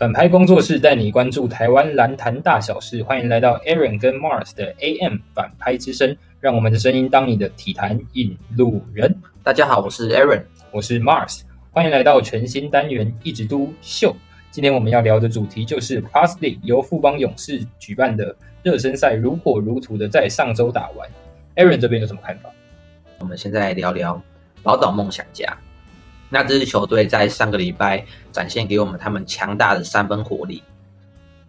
反拍工作室带你关注台湾篮坛大小事，欢迎来到 Aaron 跟 Mars 的 AM 反拍之声，让我们的声音当你的体坛引路人。大家好，我是 Aaron，我是 Mars，欢迎来到全新单元一直都秀。今天我们要聊的主题就是 League 由富邦勇士举办的热身赛，如火如荼的在上周打完。Aaron 这边有什么看法？我们现在聊聊宝岛梦想家。那这支球队在上个礼拜展现给我们他们强大的三分火力，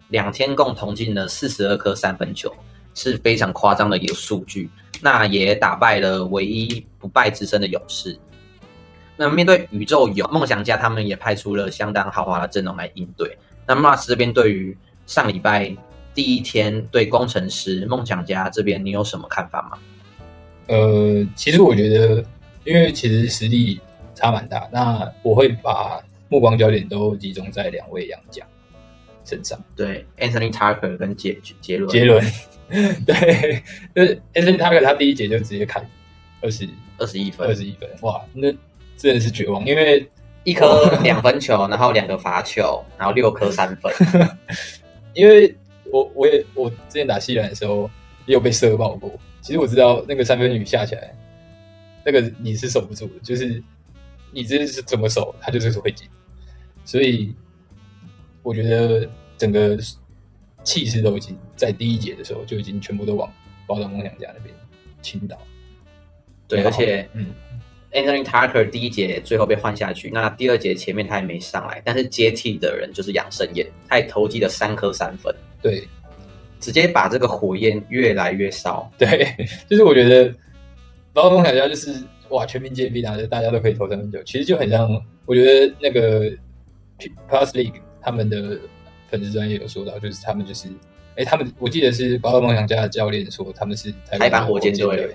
两天共同进了四十二颗三分球，是非常夸张的一个数据。那也打败了唯一不败之身的勇士。那面对宇宙勇梦想家，他们也派出了相当豪华的阵容来应对。那 Mars 这边对于上礼拜第一天对工程师梦想家这边，你有什么看法吗？呃，其实我觉得，因为其实实力。差蛮大，那我会把目光焦点都集中在两位洋将身上。对，Anthony Tucker 跟杰杰伦。杰伦，对，就是 Anthony Tucker，他第一节就直接砍二十二十一分，二十一分，哇，那真的是绝望，因为一颗两分球，然后两个罚球，然后六颗三分。因为我我也我之前打西兰的时候也有被射爆过，其实我知道那个三分雨下起来，那个你是守不住的，就是。你这是怎么守，他就是会进，所以我觉得整个气势都已经在第一节的时候就已经全部都往宝岛梦想家那边倾倒。对，而且嗯，Anthony Tucker 第一节最后被换下去，那第二节前面他也没上来，但是接替的人就是杨胜燕，他也投进了三颗三分，对，直接把这个火焰越来越烧。对，就是我觉得包括梦想家就是。哇！全民皆兵啊，就大家都可以投三分球，其实就很像。我觉得那个 Plus League 他们的粉丝专业有说到，就是他们就是，哎，他们我记得是宝岛梦想家的教练说他们是台湾火箭队，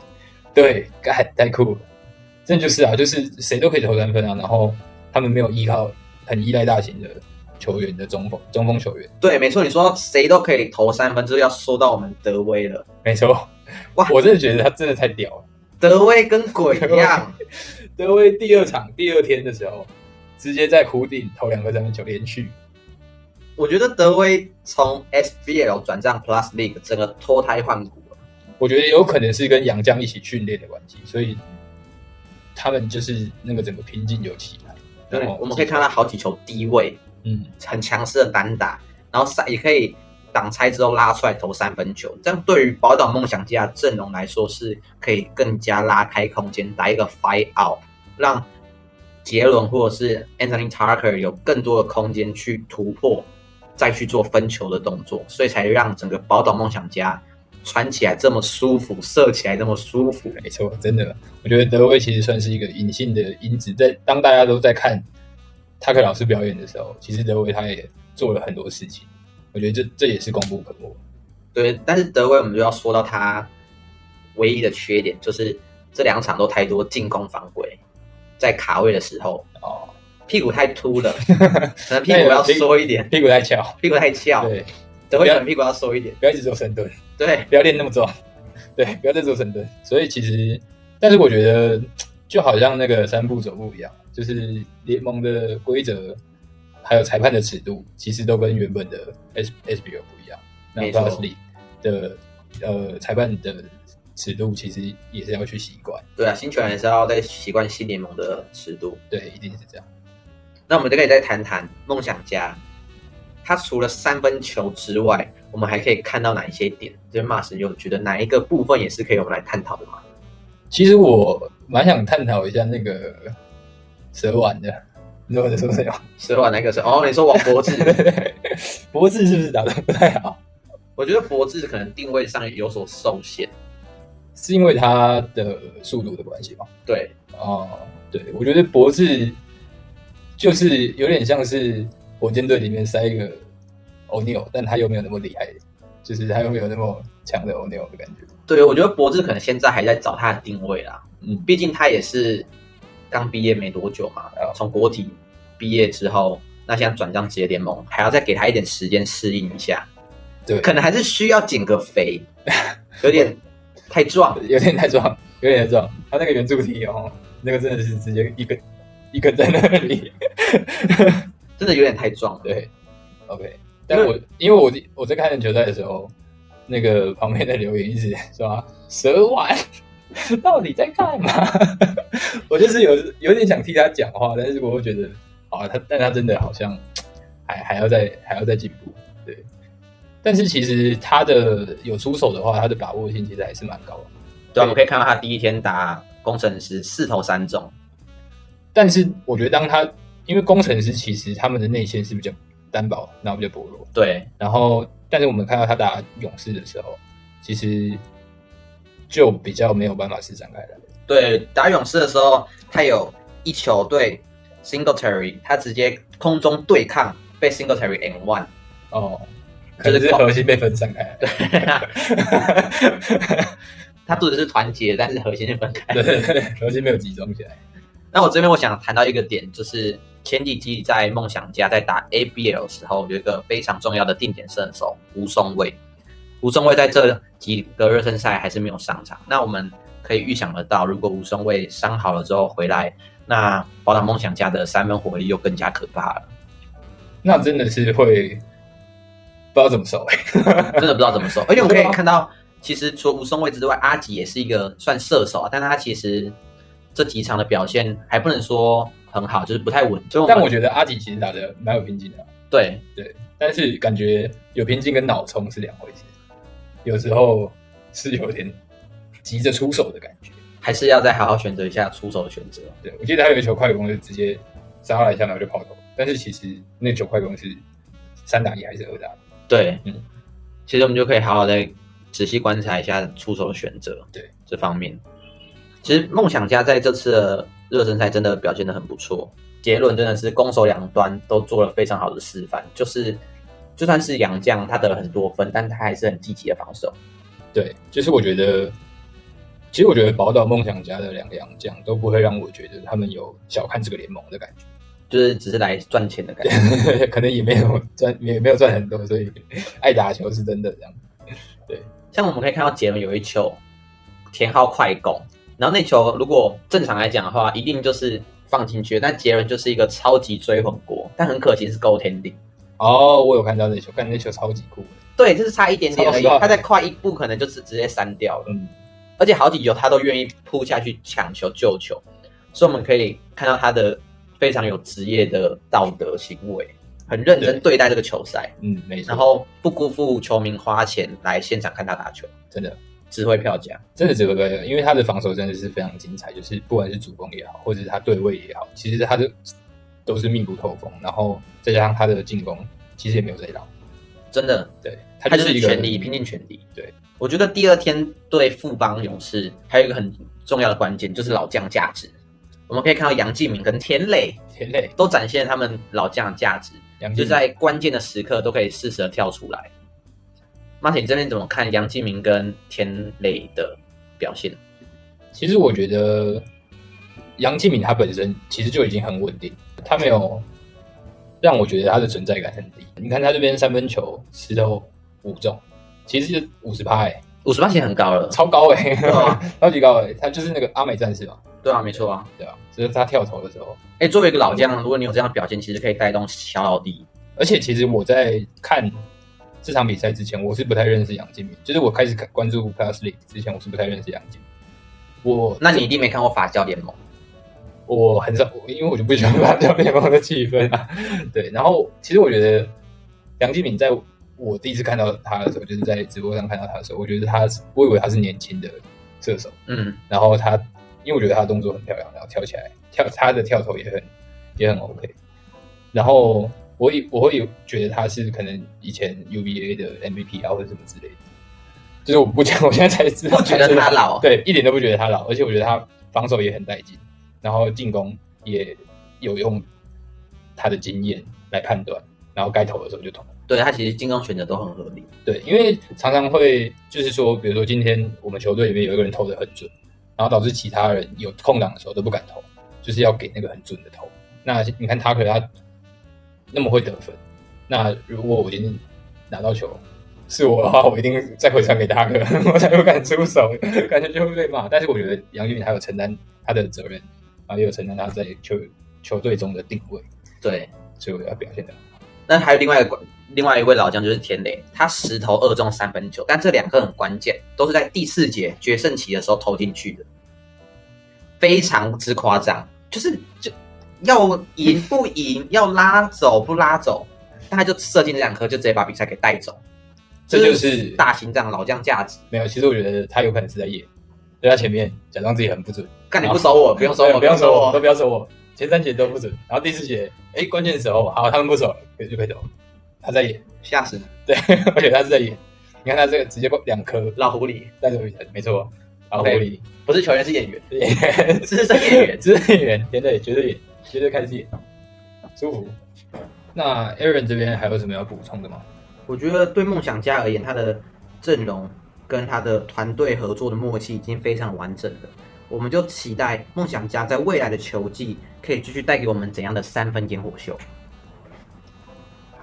对，太太酷了，真的就是啊，就是谁都可以投三分啊，然后他们没有依靠很依赖大型的球员的中锋中锋球员，对，没错，你说谁都可以投三分，就是要说到我们德威了，没错，哇，我真的觉得他真的太屌了。德威跟鬼一样，德威第二场第二天的时候，直接在湖顶投两个三分球连续。我觉得德威从 SBL 转战 Plus League，整个脱胎换骨了。我觉得有可能是跟杨绛一起训练的关系，所以他们就是那个整个拼劲有起来。对，我们可以看到好几球低位，嗯，很强势的单打，然后赛也可以。挡拆之后拉出来投三分球，这样对于宝岛梦想家阵容来说是可以更加拉开空间，打一个 fight out，让杰伦或者是 Anthony Tucker 有更多的空间去突破，再去做分球的动作，所以才让整个宝岛梦想家穿起来这么舒服，射起来这么舒服。没错，真的，我觉得德威其实算是一个隐性的因子，在当大家都在看塔克老师表演的时候，其实德威他也做了很多事情。我觉得这这也是功不可没。对，但是德威我们就要说到他唯一的缺点，就是这两场都太多进攻犯规，在卡位的时候哦，屁股太凸了，可能屁股要缩一点，屁股太翘，屁股太翘。对，德威可能屁股要缩一点，不要一直做深蹲，对，不要练那么壮，对，不要再做深蹲。所以其实，但是我觉得就好像那个三步走步一样，就是联盟的规则。还有裁判的尺度，其实都跟原本的 S S B O 不一样。那 Plus League 的呃裁判的尺度，其实也是要去习惯。对啊，新球员也是要在习惯新联盟的尺度。对，一定是这样。那我们就可以再谈谈梦想家，他除了三分球之外，我们还可以看到哪一些点？就是 Mars 有觉得哪一个部分也是可以我们来探讨的吗？其实我蛮想探讨一下那个蛇丸的。你说在说什么？蛇丸那个是哦，你说王博智，博智是不是打的不太好？我觉得博智可能定位上有所受限，是因为他的速度的关系吗？对，哦，对，我觉得博智就是有点像是火箭队里面塞一个欧尼尔，但他又没有那么厉害，就是他又没有那么强的欧尼尔的感觉。对，我觉得博智可能现在还在找他的定位啦，嗯，毕竟他也是。刚毕业没多久嘛，从国体毕业之后，那现在转战职业联盟，还要再给他一点时间适应一下。对，可能还是需要减个肥，有点太壮，有点太壮，有点太壮。他那个圆柱体哦，那个真的是直接一根一根在那里，真的有点太壮。对，OK，但我因为我我在看球赛的时候，那个旁边的留言一直说蛇丸 到底在干嘛？我就是有有点想替他讲话，但是我会觉得啊，他但他真的好像还还要再还要再进步，对。但是其实他的有出手的话，他的把握性其实还是蛮高的。对，我们可以看到他第一天打工程师四投三中，但是我觉得当他因为工程师其实他们的内线是比较单薄，然后比较薄弱。对，然后但是我们看到他打勇士的时候，其实就比较没有办法施展开来。对，打勇士的时候，他有一球对 Singletary，他直接空中对抗被 Singletary N one。哦，可能是核心被分散开来。对，他做的是团结，但是核心是分开。对对对，核心没有集中起来。那我这边我想谈到一个点，就是前几季在梦想家在打 ABL 的时候，有一个非常重要的定点射手吴松卫。吴松卫在这几个热身赛还是没有上场。那我们可以预想得到，如果吴松卫伤好了之后回来，那宝岛梦想家的三分火力又更加可怕了。那真的是会不知道怎么收，真的不知道怎么收。而且我们可以看到，其实除了吴松卫之外，阿吉也是一个算射手啊，但他其实。这几场的表现还不能说很好，就是不太稳。但我觉得阿吉其实打的蛮有拼劲的。对对，但是感觉有拼劲跟脑冲是两回事，有时候是有点急着出手的感觉，还是要再好好选择一下出手的选择。对我记得他有一球快攻就直接杀来一下然后就跑投，但是其实那球快攻是三打一还是二打？对，嗯，其实我们就可以好好再仔细观察一下出手的选择，对这方面。其实梦想家在这次的热身赛真的表现的很不错，杰伦真的是攻守两端都做了非常好的示范。就是就算是杨将，他得了很多分，但他还是很积极的防守。对，就是我觉得，其实我觉得宝岛梦想家的两个杨将都不会让我觉得他们有小看这个联盟的感觉，就是只是来赚钱的感觉，可能也没有赚，也没有赚很多，所以 爱打球是真的这样。对，像我们可以看到杰伦有一球田浩快攻。然后那球如果正常来讲的话，一定就是放进去。但杰伦就是一个超级追魂锅，但很可惜是勾天顶。哦，我有看到那球，看那球超级酷。对，就是差一点点而已。他再快一步，可能就是直接删掉了。嗯，而且好几球他都愿意扑下去抢球救球，所以我们可以看到他的非常有职业的道德行为，很认真对待这个球赛。嗯，没错。然后不辜负球迷花钱来现场看他打球，真的。值回票价，真的值回票价，因为他的防守真的是非常精彩，就是不管是主攻也好，或者是他对位也好，其实他的都是密不透风，然后再加上他的进攻，其实也没有在老，真的，对，他就是全力拼尽全力。对，我觉得第二天对富邦勇士还有一个很重要的关键，就是老将价值。我们可以看到杨敬敏跟田磊，田磊都展现他们老将的价值，就在关键的时刻都可以适时的跳出来。马铁这边怎么看杨继明跟田磊的表现？其实我觉得杨继敏他本身其实就已经很稳定，他没有让我觉得他的存在感很低。你看他这边三分球十投五中，其实就五十趴哎，五十趴其实很高了，超高 哎，超级高哎，他就是那个阿美战士嘛。对啊，没错啊，对啊，就是他跳投的时候，哎，作为一个老将，如果你有这样的表现，其实可以带动小老弟。而且其实我在看。这场比赛之前，我是不太认识杨敬敏。就是我开始看关注 Plus League 之前，我是不太认识杨敬。我那你一定没看过法教联盟？我很少，因为我就不喜欢法教联盟的气氛啊。对，然后其实我觉得杨继敏在我第一次看到他的时候，就是在直播上看到他的时候，我觉得他，我以为他是年轻的射手。嗯，然后他，因为我觉得他的动作很漂亮，然后跳起来跳，他的跳投也很也很 OK。然后。我以我会有觉得他是可能以前 UVA 的 MVP 啊，或者什么之类的。就是我不讲，我现在才知道，不觉得他老，对，一点都不觉得他老，而且我觉得他防守也很带劲，然后进攻也有用他的经验来判断，然后该投的时候就投。对他其实进攻选择都很合理。对，因为常常会就是说，比如说今天我们球队里面有一个人投的很准，然后导致其他人有空档的时候都不敢投，就是要给那个很准的投。那你看他可能他。那么会得分，那如果我今天拿到球是我的话，我一定再回传给大哥，我才不敢出手，感觉就会被骂。但是我觉得杨俊敏还有承担他的责任，啊，也有承担他在球球队中的定位，对，所以我要表现的。那还有另外一个另外一位老将就是田磊，他十投二中三分球，但这两个很关键，都是在第四节决胜期的时候投进去的，非常之夸张，就是就要赢不赢，要拉走不拉走，但他就射进这两颗，就直接把比赛给带走。这就是大心脏老将价值。没有，其实我觉得他有可能是在演，在他前面假装自己很不准，看你不守我，不用守我，不用守我，都。不要守我。前三节都不准，然后第四节，哎，关键的时候，好，他们不守了，可以就可以走。他在演，吓死你，对，而且他是在演。你看他这个直接两颗老狐狸带走比赛，没错。然后 OK 狐狸不是球员是演员，演员，资深演员。资深演员，真的绝对演，绝对开始演，舒服。那 Aaron 这边还有什么要补充的吗？我觉得对梦想家而言，他的阵容跟他的团队合作的默契已经非常完整了。我们就期待梦想家在未来的球季可以继续带给我们怎样的三分烟火秀。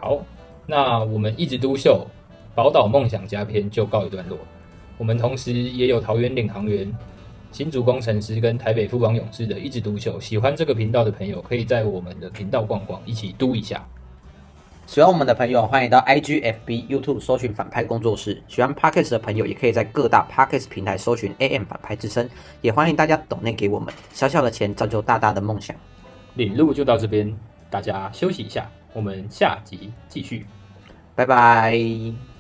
好，那我们一直独秀宝岛梦想家篇就告一段落。我们同时也有桃园领航员、新竹工程师跟台北富邦勇士的一直独秀。喜欢这个频道的朋友，可以在我们的频道逛逛，一起嘟一下。喜欢我们的朋友，欢迎到 IG、FB、YouTube 搜寻反派工作室。喜欢 Podcast 的朋友，也可以在各大 Podcast 平台搜寻 AM 反派之声。也欢迎大家抖内给我们，小小的钱造就大大的梦想。领路就到这边，大家休息一下，我们下集继续。拜拜。「